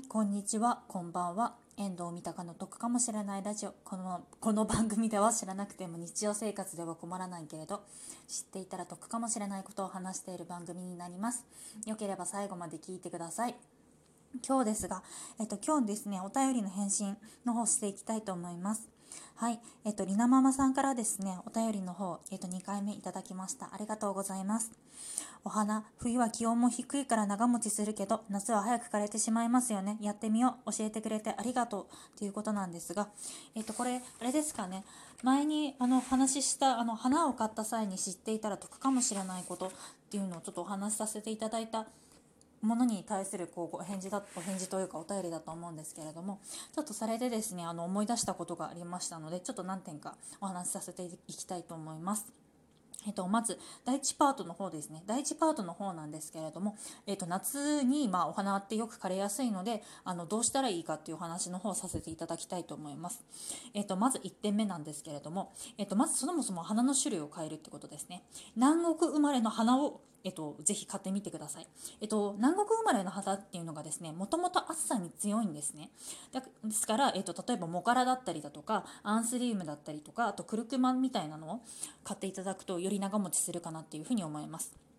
いこんにちは。こんばんは。遠藤三鷹の得かもしれないラジオ。このこの番組では知らなくても日常生活では困らないけれど知っていたら得かもしれないことを話している番組になります。よければ最後まで聞いてください。今日ですが、えっと、今日ですねお便りの返信の方していきたいと思います。はい、えっと、りなママさんからですね、お便りの方、えっと、2回目いただきました。ありがとうございます。お花、冬は気温も低いから長持ちするけど、夏は早く枯れてしまいますよね。やってみよう。教えてくれてありがとう。ということなんですが、えっと、これ、あれですかね。前に、あの、話した、あの、花を買った際に知っていたら得かもしれないことっていうのをちょっとお話しさせていただいたものに対するこうお返事だお返事というかお便りだと思うんですけれどもちょっとそれでですねあの思い出したことがありましたのでちょっと何点かお話しさせていきたいと思います。えっと、まず第1パートの方ですね。第1パートの方なんですけれども、えっと、夏に、まあ、お花ってよく枯れやすいのであのどうしたらいいかっていうお話の方をさせていただきたいと思います、えっと、まず1点目なんですけれども、えっと、まずそもそも花の種類を変えるってことですね。南国生まれの花をえっと、ぜひ買ってみてください。えっと、南国生まれの肌っていうのがですね、もともと暑さに強いんですね。ですから、えっと、例えばモカラだったりだとか、アンスリウムだったりとか、あとクルクマンみたいなのを買っていただくとより長持ちするかなっていうふうに思います。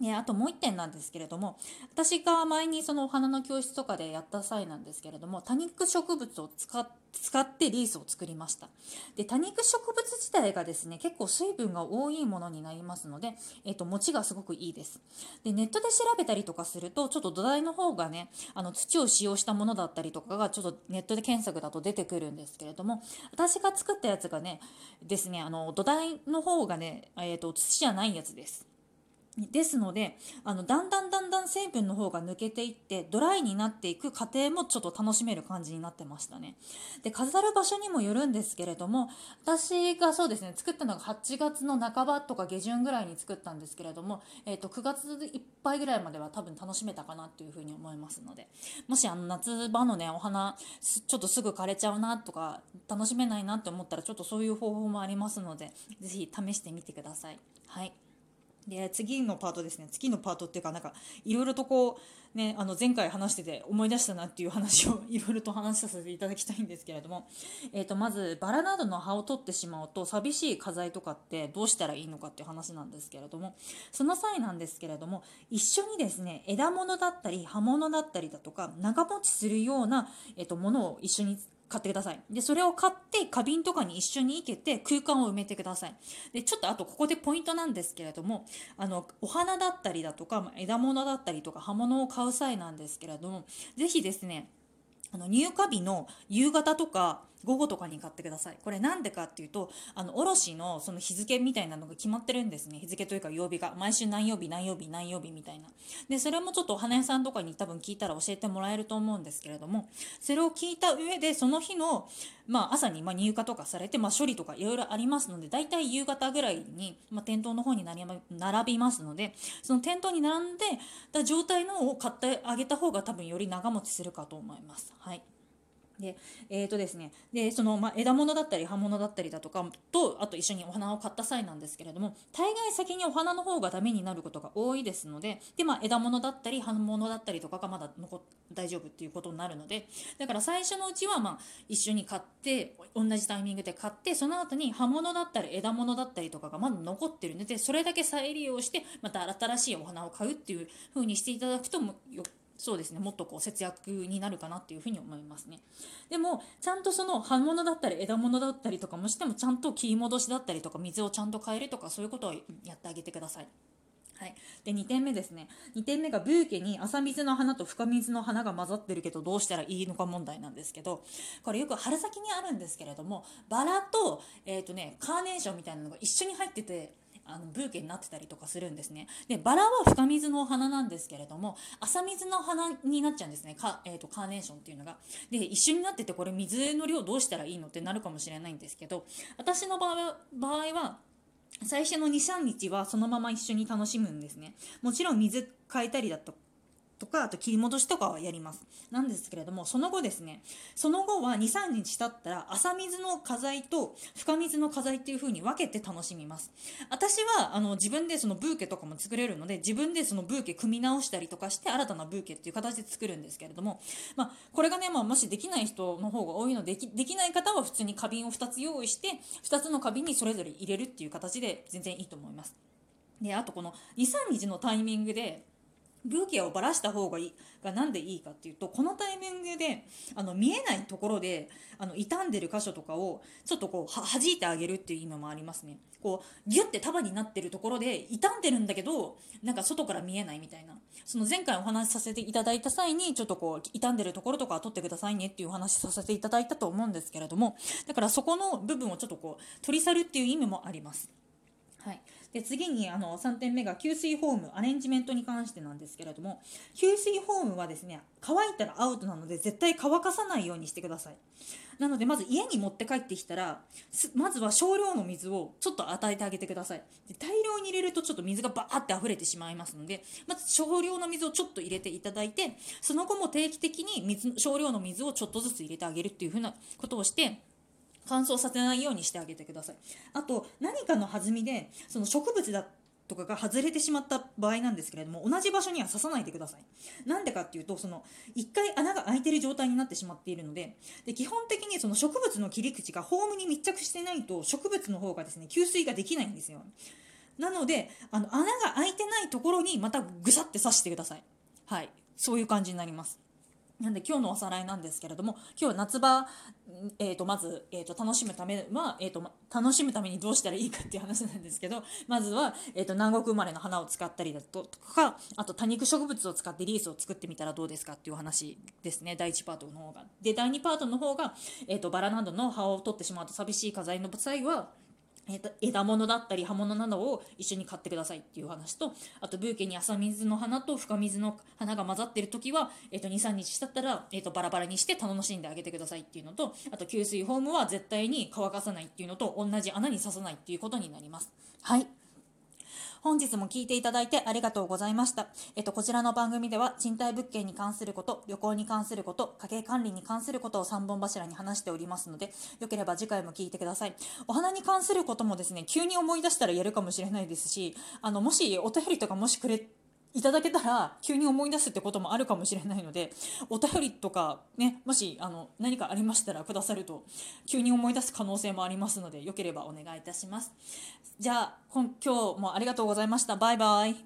ね、あともう1点なんですけれども私が前にそのお花の教室とかでやった際なんですけれども多肉植物を使ってリースを作りました。で多肉植物自体がですね結構水分が多いものになりますので、えーと、持ちがすごくいいです。でネットで調べたりとかするとちょっと土台の方がねあの土を使用したものだったりとかがちょっとネットで検索だと出てくるんですけれども私が作ったやつがねですねあの土台の方がね、えーと土じゃないやつです。ですのであのだんだんだんだん成分の方が抜けていってドライになっていく過程もちょっと楽しめる感じになってましたねで飾る場所にもよるんですけれども私がそうですね作ったのが8月の半ばとか下旬ぐらいに作ったんですけれども、えー、と9月いっぱいぐらいまでは多分楽しめたかなっていうふうに思いますのでもしあの夏場のねお花ちょっとすぐ枯れちゃうなとか楽しめないなって思ったらちょっとそういう方法もありますので是非試してみてください。はいで次のパートですね。次のパートっていうかなんかいろいろとこうねあの前回話してて思い出したなっていう話を いろいろと話させていただきたいんですけれども、えー、とまずバラなどの葉を取ってしまうと寂しい花材とかってどうしたらいいのかっていう話なんですけれども。その際なんですけれども一緒にですね枝物だったり葉物だったりだとか長持ちするような、えー、とものを一緒に買ってください。で、それを買って花瓶とかに一緒に生けて空間を埋めてください。で、ちょっとあとここでポイントなんですけれども、あの、お花だったりだとか、枝物だったりとか葉物を買う際なんですけれども、ぜひですね、あの入荷日の夕方とか午後とかに買ってください。これなんでかっていうとあの卸のその日付みたいなのが決まってるんですね。日付というか曜日が。毎週何曜日何曜日何曜日みたいな。でそれもちょっとお花屋さんとかに多分聞いたら教えてもらえると思うんですけれどもそれを聞いた上でその日の、まあ、朝にま入荷とかされて、まあ、処理とかいろいろありますのでだいたい夕方ぐらいに、まあ、店頭の方になり並びますのでその店頭に並んでた状態のを買ってあげた方が多分より長持ちするかと思います。はい。でえーとですね、でその、まあ、枝物だったり葉物だったりだとかとあと一緒にお花を買った際なんですけれども大概先にお花の方がダメになることが多いですのでで、まあ、枝物だったり葉物だったりとかがまだ残大丈夫っていうことになるのでだから最初のうちは、まあ、一緒に買って同じタイミングで買ってその後に葉物だったり枝物だったりとかがまだ残ってるのでそれだけ再利用してまた新しいお花を買うっていう風にしていただくとよそうですね。もっとこう節約になるかなっていうふうに思いますね。でもちゃんとその葉物だったり枝物だったりとかもしてもちゃんと切り戻しだったりとか水をちゃんと変えるとかそういうことをやってあげてください。はい、で2点目ですね。2点目がブーケに朝水の花と深水の花が混ざってるけどどうしたらいいのか問題なんですけどこれよく春先にあるんですけれどもバラと,、えーとね、カーネーションみたいなのが一緒に入っててあのブーケになってたりとかするんですね。でバラは深水のお花なんですけれども浅水の花になっちゃうんですね。か、えーと、カーネーションっていうのが。で一緒になっててこれ水の量どうしたらいいのってなるかもしれないんですけど私の場合場合は最初の23日はそのまま一緒に楽しむんですね。もちろん水変えたりだととかあと切り戻しとかはやります。なんですけれどもその後ですねその後は23日経ったら朝水の花材と深水の花材っていう風に分けて楽しみます。私はあの自分でそのブーケとかも作れるので自分でそのブーケ組み直したりとかして新たなブーケっていう形で作るんですけれども、まあ、これがね、まあ、もしできない人の方が多いのでできない方は普通に花瓶を2つ用意して2つの花瓶にそれぞれ入れるっていう形で全然いいと思います。であとこの23日のタイミングでブーケをばらした方がいいが何でいいかっていうとこのタイミングであの見えないところであの傷んでる箇所とかをちょっとこうは弾いてあげるっていう意味もありますね。こうギュッて束になってるところで傷んでるんだけどなんか外から見えないみたいな。その前回お話しさせていただいた際にちょっとこう傷んでるところとかは取ってくださいねっていうお話させていただいたと思うんですけれどもだからそこの部分をちょっとこう取り去るっていう意味もあります。はい。で次にあの3点目が給水フォームアレンジメントに関してなんですけれども給水フォームはですね乾いたらアウトなので絶対乾かさないようにしてください。なのでまず家に持って帰ってきたらまずは少量の水をちょっと与えてあげてください。で大量に入れるとちょっと水がバーって溢れてしまいますのでまず少量の水をちょっと入れていただいてその後も定期的に水少量の水をちょっとずつ入れてあげるっていう風なことをして乾燥させないようにしてあげてください。あと何かの弾みでその植物だとかが外れてしまった場合なんですけれども同じ場所には刺さないでください。なんでかっていうとその1回穴が開いてる状態になってしまっているのでで基本的にその植物の切り口がホームに密着してないと植物の方がですね吸水ができないんですよ。なのであの穴が開いてないところにまたぐさって刺してください。はい。そういう感じになります。なんで今日のおさらいなんですけれども今日は夏場、えー、とまず、えー、と楽しむためは、えーと、楽しむためにどうしたらいいかっていう話なんですけどまずは、えー、と南国生まれの花を使ったりだとかあと多肉植物を使ってリースを作ってみたらどうですかっていう話ですね第1パートの方が。で第2パートの方が、えー、とバラなどの葉を取ってしまうと寂しい花材の際はえー、と枝物だったり葉物などを一緒に買ってくださいっていう話とあとブーケに朝水の花と深水の花が混ざってる時は、えー、と23日経ったら、えー、とバラバラにして楽しんであげてくださいっていうのとあと給水ホームは絶対に乾かさないっていうのと同じ穴に刺さないっていうことになります。はい本日も聞いていただいてありがとうございました。えっと、こちらの番組では賃貸物件に関すること、旅行に関すること、家計管理に関することを3本柱に話しておりますので、よければ次回も聞いてください。お花に関することもですね、急に思い出したらやるかもしれないですし、あの、もしお便りとかもしくれいただけたら急に思い出すってこともあるかもしれないのでお便りとかねもしあの何かありましたらくださると急に思い出す可能性もありますのでよければお願いいたします。じゃあ今日もありがとうございました。バイバイ。